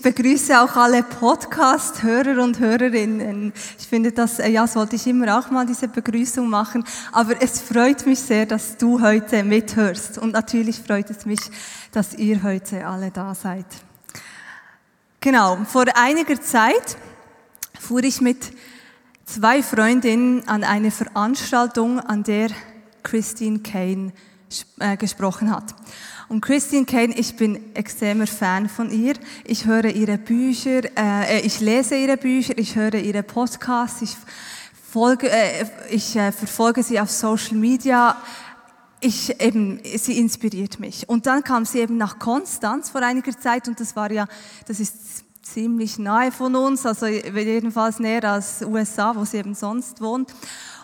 Ich begrüße auch alle Podcast-Hörer und Hörerinnen. Ich finde, das äh, ja, sollte ich immer auch mal diese Begrüßung machen. Aber es freut mich sehr, dass du heute mithörst. Und natürlich freut es mich, dass ihr heute alle da seid. Genau, vor einiger Zeit fuhr ich mit zwei Freundinnen an eine Veranstaltung, an der Christine Kane äh, gesprochen hat. Und Christine Kane, ich bin extremer Fan von ihr. Ich höre ihre Bücher, äh, ich lese ihre Bücher, ich höre ihre Podcasts, ich, folge, äh, ich äh, verfolge sie auf Social Media. Ich, eben, sie inspiriert mich. Und dann kam sie eben nach Konstanz vor einiger Zeit und das war ja, das ist ziemlich nahe von uns, also jedenfalls näher als USA, wo sie eben sonst wohnt.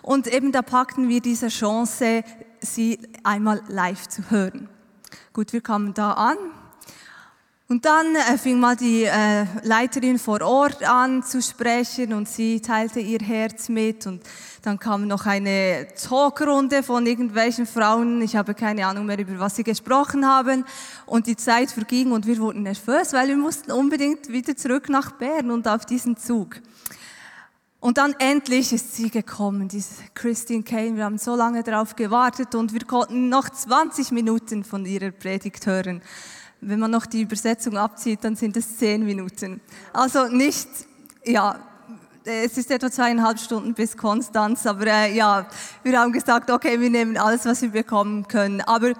Und eben da packten wir diese Chance, sie einmal live zu hören. Gut, wir kamen da an. Und dann äh, fing mal die äh, Leiterin vor Ort an zu sprechen und sie teilte ihr Herz mit und dann kam noch eine Talkrunde von irgendwelchen Frauen. Ich habe keine Ahnung mehr, über was sie gesprochen haben. Und die Zeit verging und wir wurden nervös, weil wir mussten unbedingt wieder zurück nach Bern und auf diesen Zug. Und dann endlich ist sie gekommen, diese Christine Kane. Wir haben so lange darauf gewartet und wir konnten noch 20 Minuten von ihrer Predigt hören. Wenn man noch die Übersetzung abzieht, dann sind es 10 Minuten. Also nicht, ja, es ist etwa zweieinhalb Stunden bis Konstanz, aber äh, ja, wir haben gesagt, okay, wir nehmen alles, was wir bekommen können. Aber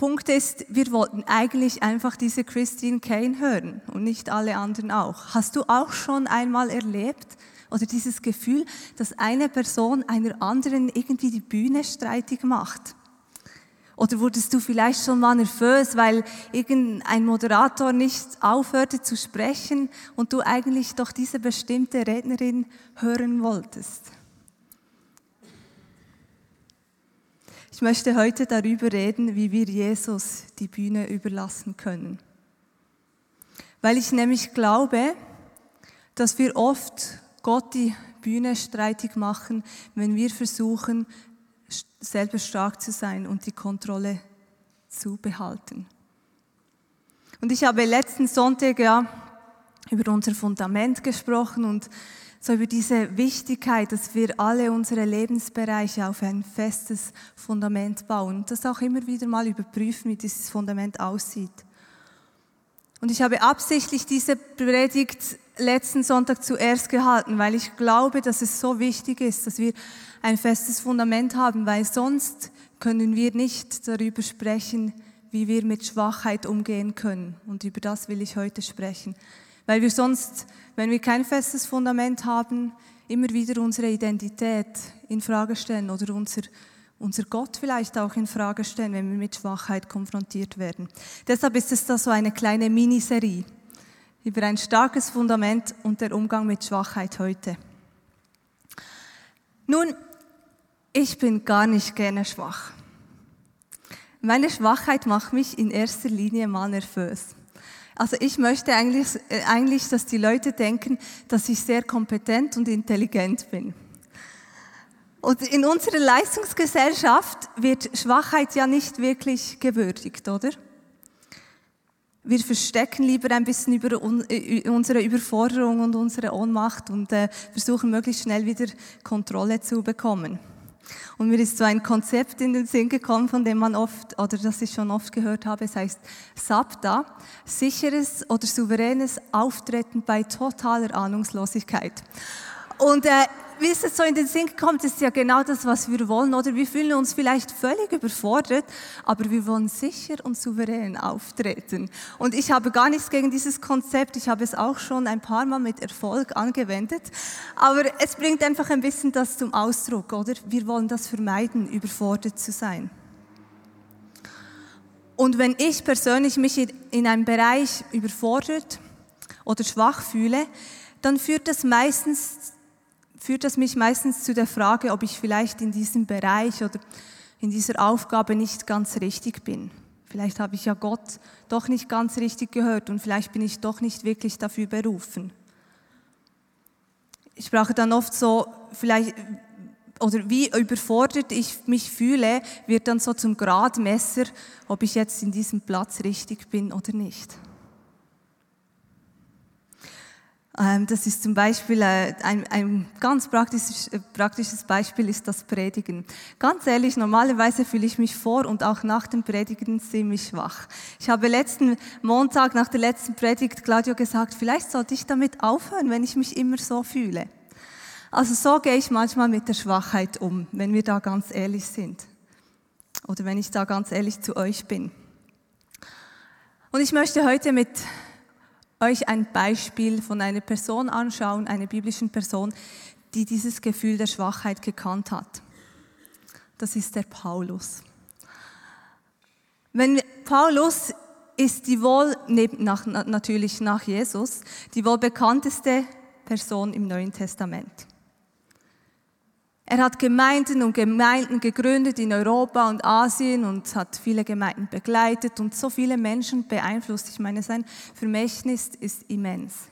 Punkt ist, wir wollten eigentlich einfach diese Christine Kane hören und nicht alle anderen auch. Hast du auch schon einmal erlebt oder dieses Gefühl, dass eine Person einer anderen irgendwie die Bühne streitig macht? Oder wurdest du vielleicht schon mal nervös, weil irgendein Moderator nicht aufhörte zu sprechen und du eigentlich doch diese bestimmte Rednerin hören wolltest? Ich möchte heute darüber reden, wie wir Jesus die Bühne überlassen können. Weil ich nämlich glaube, dass wir oft Gott die Bühne streitig machen, wenn wir versuchen, selber stark zu sein und die Kontrolle zu behalten. Und ich habe letzten Sonntag ja über unser Fundament gesprochen und so über diese Wichtigkeit, dass wir alle unsere Lebensbereiche auf ein festes Fundament bauen und das auch immer wieder mal überprüfen, wie dieses Fundament aussieht. Und ich habe absichtlich diese Predigt letzten Sonntag zuerst gehalten, weil ich glaube, dass es so wichtig ist, dass wir ein festes Fundament haben, weil sonst können wir nicht darüber sprechen, wie wir mit Schwachheit umgehen können. Und über das will ich heute sprechen. Weil wir sonst, wenn wir kein festes Fundament haben, immer wieder unsere Identität in Frage stellen oder unser, unser Gott vielleicht auch in Frage stellen, wenn wir mit Schwachheit konfrontiert werden. Deshalb ist es da so eine kleine Miniserie über ein starkes Fundament und der Umgang mit Schwachheit heute. Nun, ich bin gar nicht gerne schwach. Meine Schwachheit macht mich in erster Linie mal nervös. Also ich möchte eigentlich, äh, eigentlich, dass die Leute denken, dass ich sehr kompetent und intelligent bin. Und in unserer Leistungsgesellschaft wird Schwachheit ja nicht wirklich gewürdigt, oder? Wir verstecken lieber ein bisschen über äh, unsere Überforderung und unsere Ohnmacht und äh, versuchen möglichst schnell wieder Kontrolle zu bekommen. Und mir ist so ein Konzept in den Sinn gekommen, von dem man oft, oder das ich schon oft gehört habe, es heißt SAPTA, sicheres oder souveränes Auftreten bei totaler Ahnungslosigkeit. Und äh, wie es so in den Sinn das ist ja genau das, was wir wollen, oder? Wir fühlen uns vielleicht völlig überfordert, aber wir wollen sicher und souverän auftreten. Und ich habe gar nichts gegen dieses Konzept, ich habe es auch schon ein paar Mal mit Erfolg angewendet, aber es bringt einfach ein bisschen das zum Ausdruck, oder? Wir wollen das vermeiden, überfordert zu sein. Und wenn ich persönlich mich in einem Bereich überfordert oder schwach fühle, dann führt das meistens führt das mich meistens zu der Frage, ob ich vielleicht in diesem Bereich oder in dieser Aufgabe nicht ganz richtig bin. Vielleicht habe ich ja Gott doch nicht ganz richtig gehört und vielleicht bin ich doch nicht wirklich dafür berufen. Ich brauche dann oft so, vielleicht, oder wie überfordert ich mich fühle, wird dann so zum Gradmesser, ob ich jetzt in diesem Platz richtig bin oder nicht. Ähm, das ist zum Beispiel äh, ein, ein ganz praktisches, äh, praktisches Beispiel ist das Predigen. Ganz ehrlich, normalerweise fühle ich mich vor und auch nach dem Predigen ziemlich schwach. Ich habe letzten Montag nach der letzten Predigt Claudio gesagt, vielleicht sollte ich damit aufhören, wenn ich mich immer so fühle. Also so gehe ich manchmal mit der Schwachheit um, wenn wir da ganz ehrlich sind. Oder wenn ich da ganz ehrlich zu euch bin. Und ich möchte heute mit euch ein Beispiel von einer Person anschauen, einer biblischen Person, die dieses Gefühl der Schwachheit gekannt hat. Das ist der Paulus. Wenn Paulus ist die wohl, nach, natürlich nach Jesus, die wohl bekannteste Person im Neuen Testament. Er hat Gemeinden und Gemeinden gegründet in Europa und Asien und hat viele Gemeinden begleitet und so viele Menschen beeinflusst. Ich meine, sein Vermächtnis ist immens.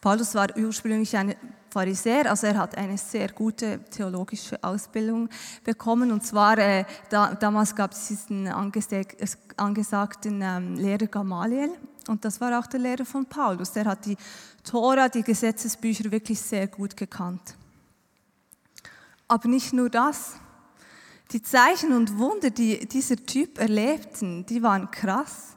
Paulus war ursprünglich ein Pharisäer, also er hat eine sehr gute theologische Ausbildung bekommen. Und zwar, äh, da, damals gab es diesen angesagten ähm, Lehrer Gamaliel. Und das war auch der Lehrer von Paulus. Der hat die Tora, die Gesetzesbücher wirklich sehr gut gekannt. Aber nicht nur das. Die Zeichen und Wunder, die dieser Typ erlebten, die waren krass.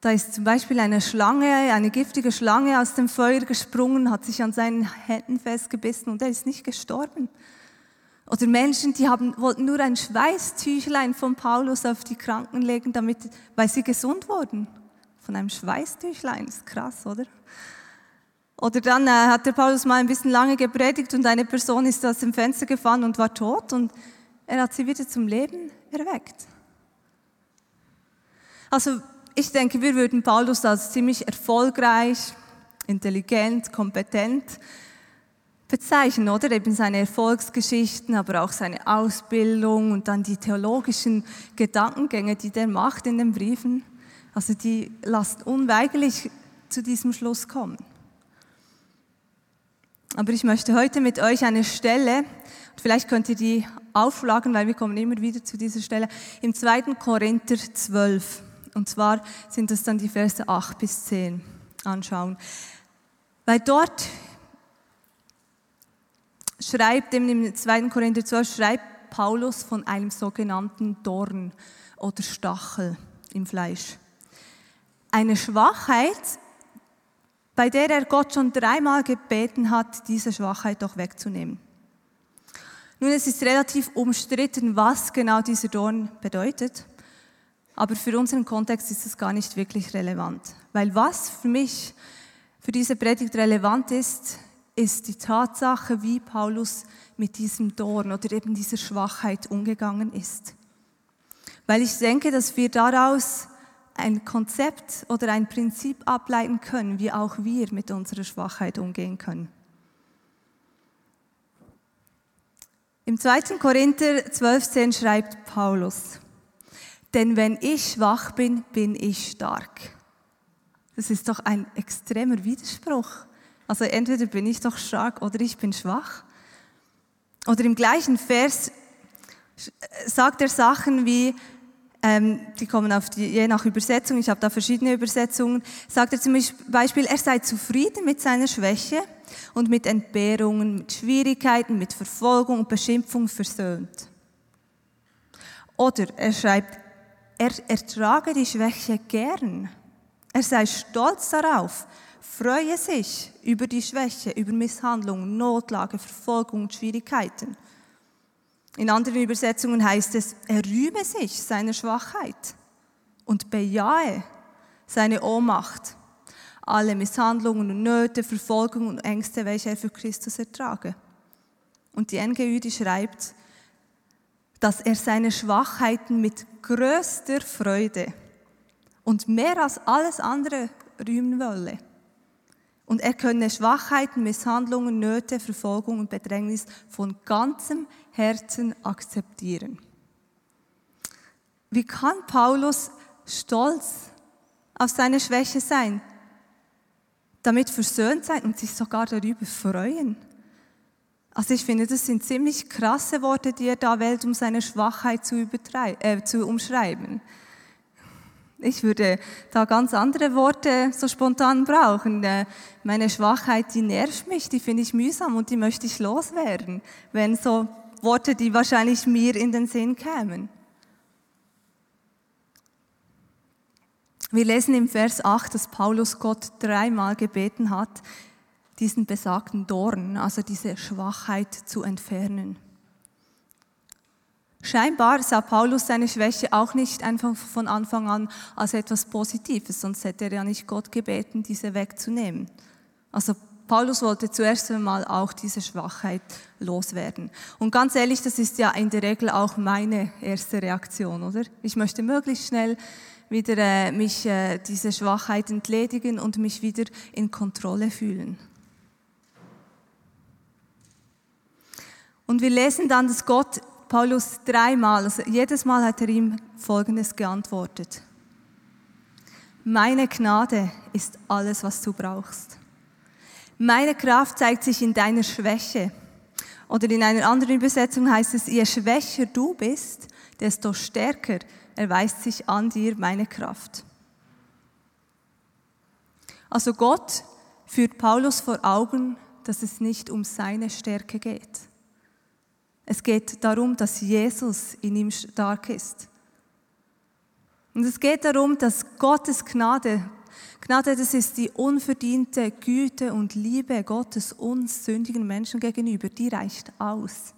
Da ist zum Beispiel eine Schlange, eine giftige Schlange aus dem Feuer gesprungen, hat sich an seinen Händen festgebissen und er ist nicht gestorben. Oder Menschen, die haben, wollten nur ein Schweißtüchlein von Paulus auf die Kranken legen, damit, weil sie gesund wurden. Von einem Schweißtüchlein, ist krass, oder? Oder dann äh, hat der Paulus mal ein bisschen lange gepredigt und eine Person ist aus dem Fenster gefahren und war tot und er hat sie wieder zum Leben erweckt. Also ich denke, wir würden Paulus als ziemlich erfolgreich, intelligent, kompetent bezeichnen, oder? Eben seine Erfolgsgeschichten, aber auch seine Ausbildung und dann die theologischen Gedankengänge, die der macht in den Briefen. Also die lassen unweigerlich zu diesem Schluss kommen. Aber ich möchte heute mit euch eine Stelle, vielleicht könnt ihr die aufschlagen, weil wir kommen immer wieder zu dieser Stelle, im 2. Korinther 12. Und zwar sind das dann die Verse 8 bis 10 anschauen. Weil dort schreibt, im 2. Korinther 12 schreibt Paulus von einem sogenannten Dorn oder Stachel im Fleisch. Eine Schwachheit, bei der er Gott schon dreimal gebeten hat, diese Schwachheit doch wegzunehmen. Nun, es ist relativ umstritten, was genau dieser Dorn bedeutet, aber für unseren Kontext ist es gar nicht wirklich relevant. Weil was für mich für diese Predigt relevant ist, ist die Tatsache, wie Paulus mit diesem Dorn oder eben dieser Schwachheit umgegangen ist. Weil ich denke, dass wir daraus ein Konzept oder ein Prinzip ableiten können, wie auch wir mit unserer Schwachheit umgehen können. Im 2. Korinther 12,10 schreibt Paulus, denn wenn ich schwach bin, bin ich stark. Das ist doch ein extremer Widerspruch. Also entweder bin ich doch stark oder ich bin schwach. Oder im gleichen Vers sagt er Sachen wie, ähm, die kommen auf die, je nach Übersetzung, ich habe da verschiedene Übersetzungen, sagt er zum Beispiel, er sei zufrieden mit seiner Schwäche und mit Entbehrungen, mit Schwierigkeiten, mit Verfolgung und Beschimpfung versöhnt. Oder er schreibt, er ertrage die Schwäche gern. Er sei stolz darauf, freue sich über die Schwäche, über Misshandlungen, Notlage, Verfolgung und Schwierigkeiten. In anderen Übersetzungen heißt es, er rühme sich seiner Schwachheit und bejahe seine Ohnmacht, alle Misshandlungen und Nöte, Verfolgung und Ängste, welche er für Christus ertrage. Und die NGÜ, die schreibt, dass er seine Schwachheiten mit größter Freude und mehr als alles andere rühmen wolle. Und er könne Schwachheiten, Misshandlungen, Nöte, Verfolgung und Bedrängnis von ganzem Herzen akzeptieren. Wie kann Paulus stolz auf seine Schwäche sein, damit versöhnt sein und sich sogar darüber freuen? Also ich finde, das sind ziemlich krasse Worte, die er da wählt, um seine Schwachheit zu, äh, zu umschreiben. Ich würde da ganz andere Worte so spontan brauchen. Äh, meine Schwachheit, die nervt mich, die finde ich mühsam und die möchte ich loswerden, wenn so Worte, die wahrscheinlich mir in den Sinn kämen. Wir lesen im Vers 8, dass Paulus Gott dreimal gebeten hat, diesen besagten Dorn, also diese Schwachheit zu entfernen. Scheinbar sah Paulus seine Schwäche auch nicht einfach von Anfang an als etwas Positives, sonst hätte er ja nicht Gott gebeten, diese wegzunehmen. Also Paulus wollte zuerst einmal auch diese Schwachheit loswerden. Und ganz ehrlich, das ist ja in der Regel auch meine erste Reaktion, oder? Ich möchte möglichst schnell wieder äh, mich äh, diese Schwachheit entledigen und mich wieder in Kontrolle fühlen. Und wir lesen dann, dass Gott Paulus dreimal, also jedes Mal hat er ihm Folgendes geantwortet. Meine Gnade ist alles, was du brauchst. Meine Kraft zeigt sich in deiner Schwäche. Oder in einer anderen Übersetzung heißt es, je schwächer du bist, desto stärker erweist sich an dir meine Kraft. Also Gott führt Paulus vor Augen, dass es nicht um seine Stärke geht. Es geht darum, dass Jesus in ihm stark ist. Und es geht darum, dass Gottes Gnade, Gnade, das ist die unverdiente Güte und Liebe Gottes uns sündigen Menschen gegenüber, die reicht aus.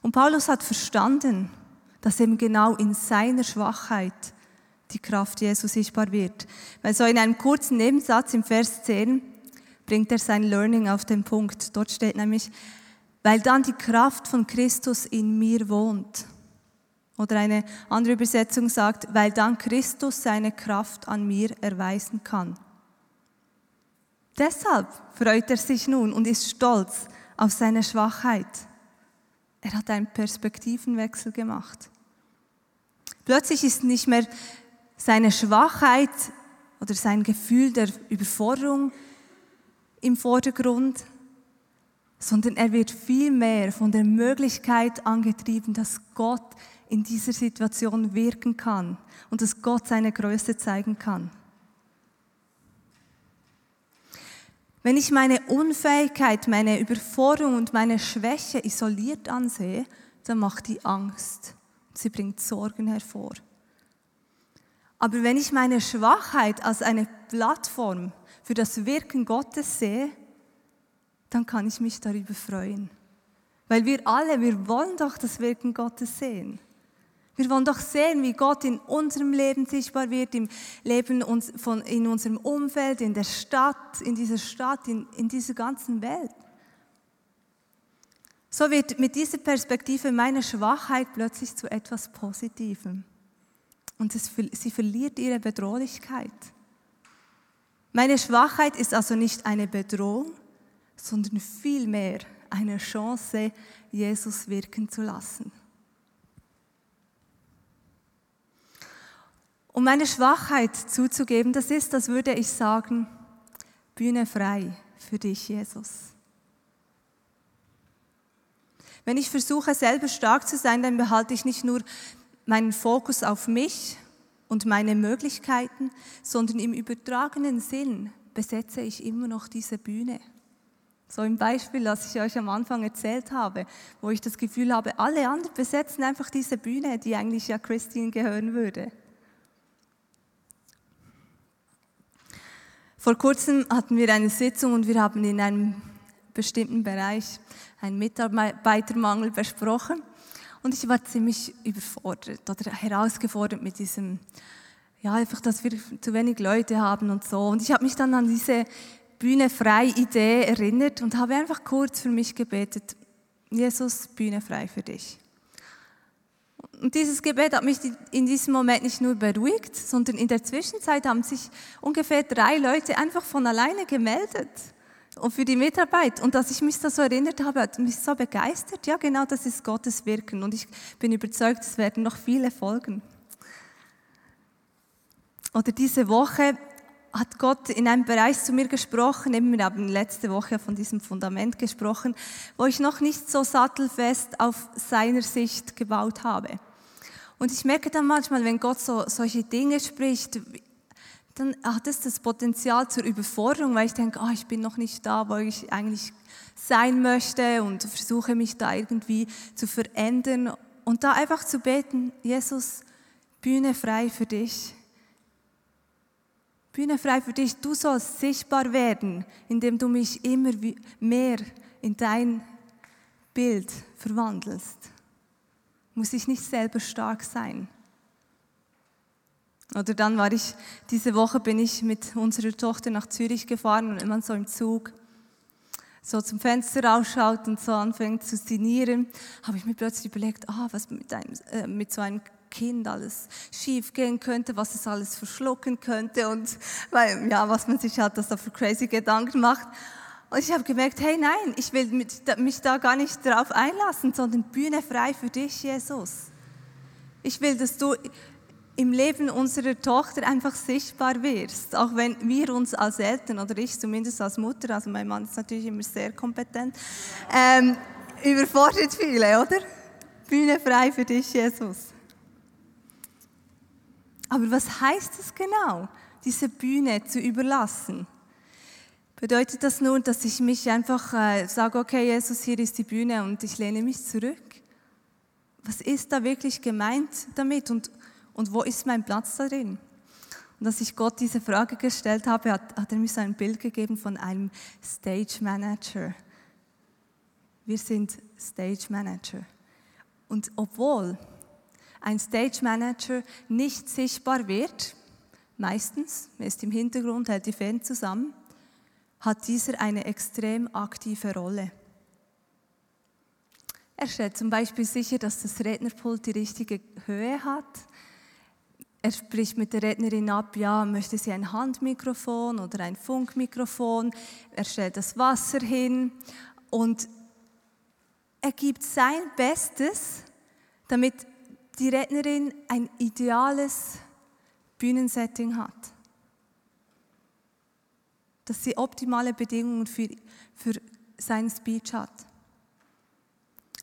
Und Paulus hat verstanden, dass eben genau in seiner Schwachheit die Kraft Jesus sichtbar wird. Weil so in einem kurzen Nebensatz im Vers 10 bringt er sein Learning auf den Punkt. Dort steht nämlich, weil dann die Kraft von Christus in mir wohnt. Oder eine andere Übersetzung sagt, weil dann Christus seine Kraft an mir erweisen kann. Deshalb freut er sich nun und ist stolz auf seine Schwachheit. Er hat einen Perspektivenwechsel gemacht. Plötzlich ist nicht mehr seine Schwachheit oder sein Gefühl der Überforderung im Vordergrund, sondern er wird vielmehr von der Möglichkeit angetrieben, dass Gott in dieser Situation wirken kann und dass Gott seine Größe zeigen kann. Wenn ich meine Unfähigkeit, meine Überforderung und meine Schwäche isoliert ansehe, dann macht die Angst. Sie bringt Sorgen hervor. Aber wenn ich meine Schwachheit als eine Plattform für das Wirken Gottes sehe, dann kann ich mich darüber freuen. Weil wir alle, wir wollen doch das Wirken Gottes sehen. Wir wollen doch sehen, wie Gott in unserem Leben sichtbar wird, im Leben uns, von, in unserem Umfeld, in der Stadt, in dieser Stadt, in, in dieser ganzen Welt. So wird mit dieser Perspektive meine Schwachheit plötzlich zu etwas Positivem. Und es, sie verliert ihre Bedrohlichkeit. Meine Schwachheit ist also nicht eine Bedrohung, sondern vielmehr eine Chance, Jesus wirken zu lassen. Um meine Schwachheit zuzugeben, das ist, das würde ich sagen, Bühne frei für dich, Jesus. Wenn ich versuche, selber stark zu sein, dann behalte ich nicht nur meinen Fokus auf mich und meine Möglichkeiten, sondern im übertragenen Sinn besetze ich immer noch diese Bühne. So im Beispiel, das ich euch am Anfang erzählt habe, wo ich das Gefühl habe, alle anderen besetzen einfach diese Bühne, die eigentlich ja Christine gehören würde. Vor kurzem hatten wir eine Sitzung und wir haben in einem bestimmten Bereich einen Mitarbeitermangel besprochen. Und ich war ziemlich überfordert oder herausgefordert mit diesem, ja, einfach, dass wir zu wenig Leute haben und so. Und ich habe mich dann an diese Bühne frei Idee erinnert und habe einfach kurz für mich gebetet, Jesus, Bühne frei für dich. Und dieses Gebet hat mich in diesem Moment nicht nur beruhigt, sondern in der Zwischenzeit haben sich ungefähr drei Leute einfach von alleine gemeldet und für die Mitarbeit. Und dass ich mich da so erinnert habe, hat mich so begeistert. Ja, genau, das ist Gottes Wirken. Und ich bin überzeugt, es werden noch viele folgen. Oder diese Woche hat Gott in einem Bereich zu mir gesprochen. Eben, wir haben letzte Woche von diesem Fundament gesprochen, wo ich noch nicht so sattelfest auf seiner Sicht gebaut habe. Und ich merke dann manchmal, wenn Gott so solche Dinge spricht, dann hat es das Potenzial zur Überforderung, weil ich denke, oh, ich bin noch nicht da, wo ich eigentlich sein möchte und versuche mich da irgendwie zu verändern. Und da einfach zu beten, Jesus, Bühne frei für dich. Bühne frei für dich. Du sollst sichtbar werden, indem du mich immer mehr in dein Bild verwandelst. Muss ich nicht selber stark sein. Oder dann war ich, diese Woche bin ich mit unserer Tochter nach Zürich gefahren und man so im Zug so zum Fenster rausschaut und so anfängt zu sinnieren, habe ich mir plötzlich überlegt, ah, was mit, einem, äh, mit so einem Kind alles schief gehen könnte, was es alles verschlucken könnte und weil, ja, was man sich halt da für crazy Gedanken macht. Und ich habe gemerkt, hey, nein, ich will mich da gar nicht darauf einlassen, sondern Bühne frei für dich, Jesus. Ich will, dass du im Leben unserer Tochter einfach sichtbar wirst, auch wenn wir uns als Eltern oder ich zumindest als Mutter, also mein Mann ist natürlich immer sehr kompetent, ähm, überfordert viele, oder? Bühne frei für dich, Jesus. Aber was heißt es genau, diese Bühne zu überlassen? Bedeutet das nun, dass ich mich einfach äh, sage, okay, Jesus, hier ist die Bühne und ich lehne mich zurück? Was ist da wirklich gemeint damit? Und und wo ist mein Platz darin? Und als ich Gott diese Frage gestellt habe, hat, hat er mir so ein Bild gegeben von einem Stage Manager. Wir sind Stage Manager. Und obwohl ein Stage Manager nicht sichtbar wird, meistens, er ist im Hintergrund, hält die Fäden zusammen, hat dieser eine extrem aktive Rolle. Er stellt zum Beispiel sicher, dass das Rednerpult die richtige Höhe hat, er spricht mit der Rednerin ab, ja, möchte sie ein Handmikrofon oder ein Funkmikrofon. Er stellt das Wasser hin und er gibt sein Bestes, damit die Rednerin ein ideales Bühnensetting hat. Dass sie optimale Bedingungen für, für seinen Speech hat.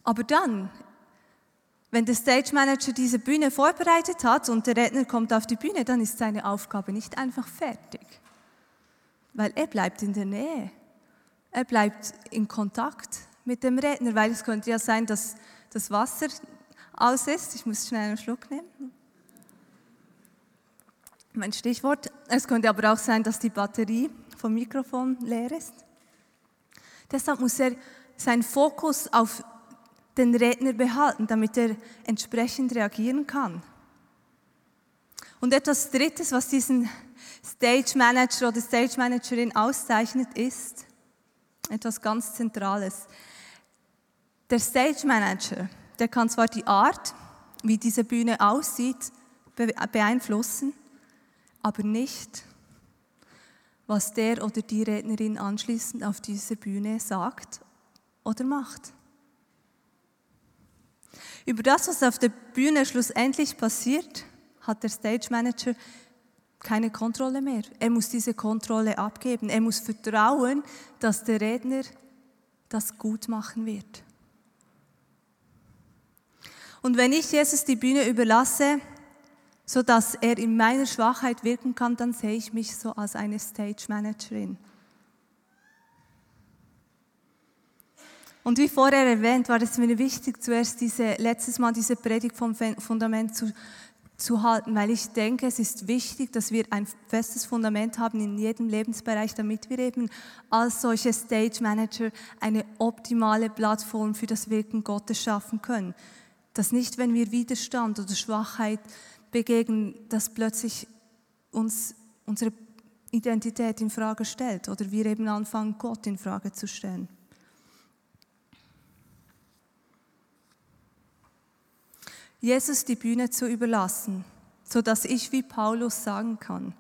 Aber dann wenn der Stage Manager diese Bühne vorbereitet hat und der Redner kommt auf die Bühne, dann ist seine Aufgabe nicht einfach fertig. Weil er bleibt in der Nähe. Er bleibt in Kontakt mit dem Redner, weil es könnte ja sein, dass das Wasser aus ist. Ich muss schnell einen Schluck nehmen. Mein Stichwort. Es könnte aber auch sein, dass die Batterie vom Mikrofon leer ist. Deshalb muss er seinen Fokus auf den Redner behalten, damit er entsprechend reagieren kann. Und etwas Drittes, was diesen Stage Manager oder Stage Managerin auszeichnet, ist etwas ganz Zentrales. Der Stage Manager, der kann zwar die Art, wie diese Bühne aussieht, beeinflussen, aber nicht, was der oder die Rednerin anschließend auf dieser Bühne sagt oder macht. Über das, was auf der Bühne schlussendlich passiert, hat der Stage Manager keine Kontrolle mehr. Er muss diese Kontrolle abgeben. Er muss vertrauen, dass der Redner das gut machen wird. Und wenn ich Jesus die Bühne überlasse, so dass er in meiner Schwachheit wirken kann, dann sehe ich mich so als eine Stage Managerin. Und wie vorher erwähnt, war es mir wichtig, zuerst diese, letztes Mal diese Predigt vom Fundament zu, zu halten, weil ich denke, es ist wichtig, dass wir ein festes Fundament haben in jedem Lebensbereich, damit wir eben als solche Stage Manager eine optimale Plattform für das Wirken Gottes schaffen können. Dass nicht, wenn wir Widerstand oder Schwachheit begegnen, dass plötzlich uns unsere Identität in Frage stellt oder wir eben anfangen, Gott in Frage zu stellen. Jesus die Bühne zu überlassen, so dass ich wie Paulus sagen kann,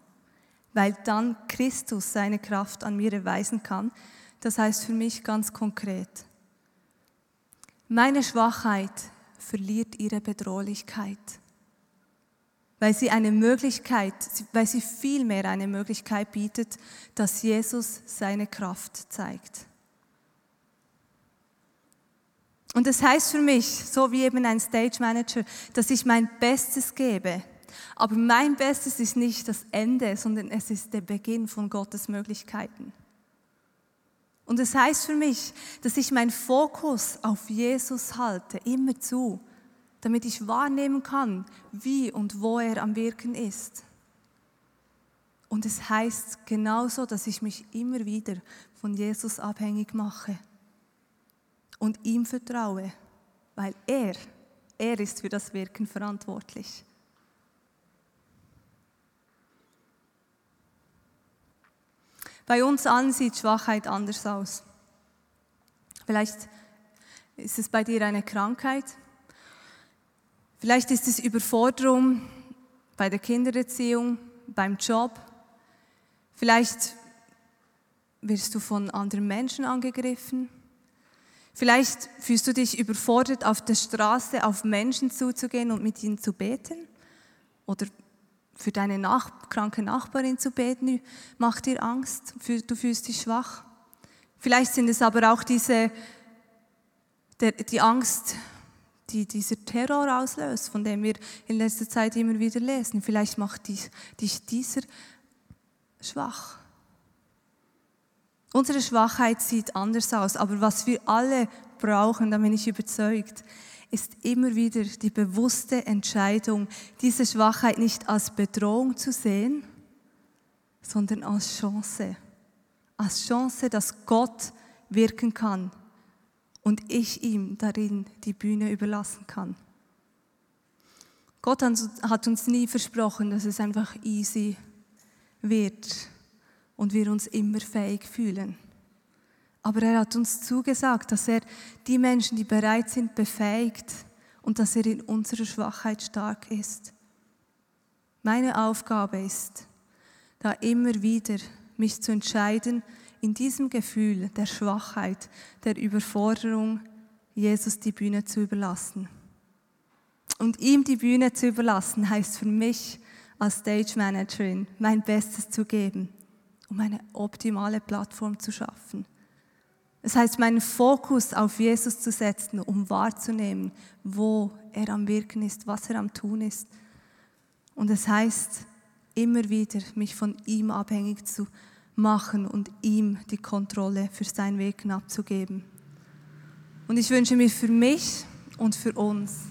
weil dann Christus seine Kraft an mir erweisen kann. Das heißt für mich ganz konkret, meine Schwachheit verliert ihre Bedrohlichkeit, weil sie eine Möglichkeit, weil sie vielmehr eine Möglichkeit bietet, dass Jesus seine Kraft zeigt. Und das heißt für mich, so wie eben ein Stage Manager, dass ich mein Bestes gebe. Aber mein Bestes ist nicht das Ende, sondern es ist der Beginn von Gottes Möglichkeiten. Und es das heißt für mich, dass ich meinen Fokus auf Jesus halte, immer zu, damit ich wahrnehmen kann, wie und wo er am Wirken ist. Und es heißt genauso, dass ich mich immer wieder von Jesus abhängig mache und ihm vertraue, weil er, er ist für das Wirken verantwortlich. Bei uns allen sieht Schwachheit anders aus. Vielleicht ist es bei dir eine Krankheit. Vielleicht ist es Überforderung bei der Kindererziehung, beim Job. Vielleicht wirst du von anderen Menschen angegriffen. Vielleicht fühlst du dich überfordert, auf der Straße auf Menschen zuzugehen und mit ihnen zu beten. Oder für deine nach kranke Nachbarin zu beten, macht dir Angst, du fühlst dich schwach. Vielleicht sind es aber auch diese, der, die Angst, die dieser Terror auslöst, von dem wir in letzter Zeit immer wieder lesen. Vielleicht macht dich, dich dieser schwach. Unsere Schwachheit sieht anders aus, aber was wir alle brauchen, da bin ich überzeugt, ist immer wieder die bewusste Entscheidung, diese Schwachheit nicht als Bedrohung zu sehen, sondern als Chance. Als Chance, dass Gott wirken kann und ich ihm darin die Bühne überlassen kann. Gott hat uns nie versprochen, dass es einfach easy wird und wir uns immer fähig fühlen. Aber er hat uns zugesagt, dass er die Menschen, die bereit sind, befähigt und dass er in unserer Schwachheit stark ist. Meine Aufgabe ist, da immer wieder mich zu entscheiden, in diesem Gefühl der Schwachheit, der Überforderung, Jesus die Bühne zu überlassen. Und ihm die Bühne zu überlassen, heißt für mich als Stage Managerin mein Bestes zu geben, um eine optimale Plattform zu schaffen. Es heißt, meinen Fokus auf Jesus zu setzen, um wahrzunehmen, wo er am Wirken ist, was er am Tun ist. Und es heißt, immer wieder mich von ihm abhängig zu machen und ihm die Kontrolle für sein Wirken abzugeben. Und ich wünsche mir für mich und für uns,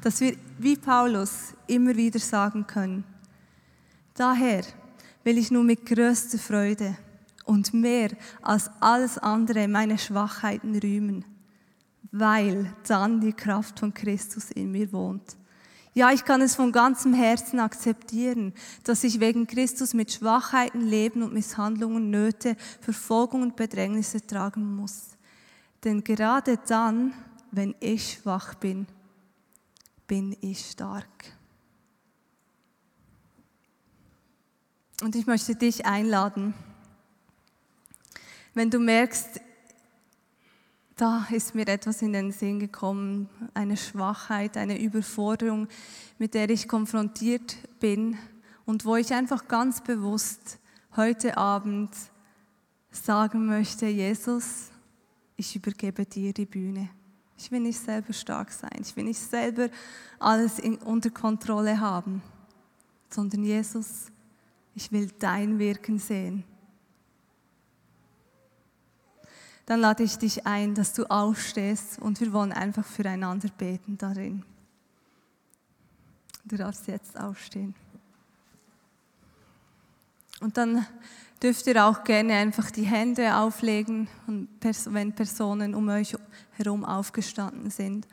dass wir wie Paulus immer wieder sagen können, daher will ich nur mit größter Freude und mehr als alles andere meine Schwachheiten rühmen, weil dann die Kraft von Christus in mir wohnt. Ja, ich kann es von ganzem Herzen akzeptieren, dass ich wegen Christus mit Schwachheiten, Leben und Misshandlungen, Nöte, Verfolgung und Bedrängnisse tragen muss. Denn gerade dann, wenn ich schwach bin, bin ich stark. Und ich möchte dich einladen, wenn du merkst, da ist mir etwas in den Sinn gekommen, eine Schwachheit, eine Überforderung, mit der ich konfrontiert bin und wo ich einfach ganz bewusst heute Abend sagen möchte, Jesus, ich übergebe dir die Bühne. Ich will nicht selber stark sein, ich will nicht selber alles in, unter Kontrolle haben, sondern Jesus, ich will dein Wirken sehen. dann lade ich dich ein, dass du aufstehst und wir wollen einfach füreinander beten darin. Du darfst jetzt aufstehen. Und dann dürft ihr auch gerne einfach die Hände auflegen, wenn Personen um euch herum aufgestanden sind.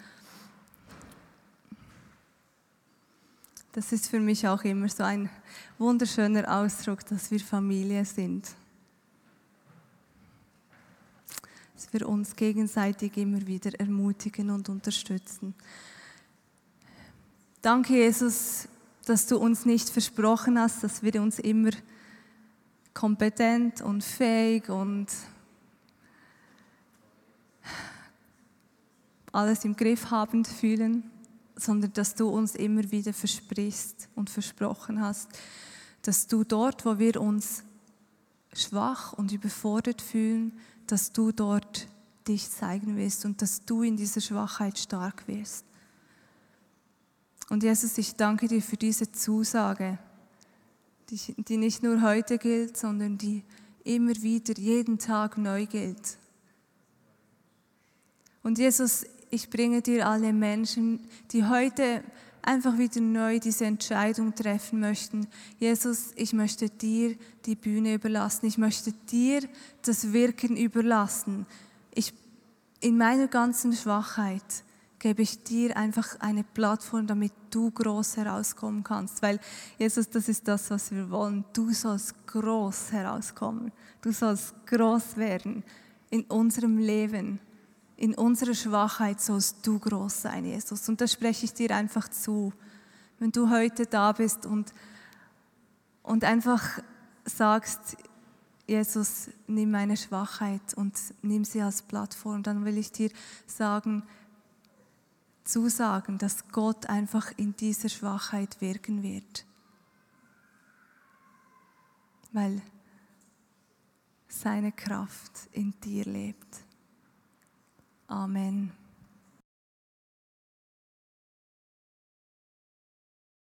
Das ist für mich auch immer so ein wunderschöner Ausdruck, dass wir Familie sind. dass wir uns gegenseitig immer wieder ermutigen und unterstützen. Danke, Jesus, dass du uns nicht versprochen hast, dass wir uns immer kompetent und fähig und alles im Griff habend fühlen, sondern dass du uns immer wieder versprichst und versprochen hast, dass du dort, wo wir uns schwach und überfordert fühlen, dass du dort dich zeigen wirst und dass du in dieser Schwachheit stark wirst. Und Jesus, ich danke dir für diese Zusage, die nicht nur heute gilt, sondern die immer wieder, jeden Tag neu gilt. Und Jesus, ich bringe dir alle Menschen, die heute einfach wieder neu diese Entscheidung treffen möchten. Jesus, ich möchte dir die Bühne überlassen. Ich möchte dir das Wirken überlassen. Ich, in meiner ganzen Schwachheit gebe ich dir einfach eine Plattform, damit du groß herauskommen kannst. Weil Jesus, das ist das, was wir wollen. Du sollst groß herauskommen. Du sollst groß werden in unserem Leben. In unserer Schwachheit sollst du groß sein, Jesus. Und das spreche ich dir einfach zu. Wenn du heute da bist und, und einfach sagst, Jesus, nimm meine Schwachheit und nimm sie als Plattform, dann will ich dir sagen, zusagen, dass Gott einfach in dieser Schwachheit wirken wird. Weil seine Kraft in dir lebt. Amen.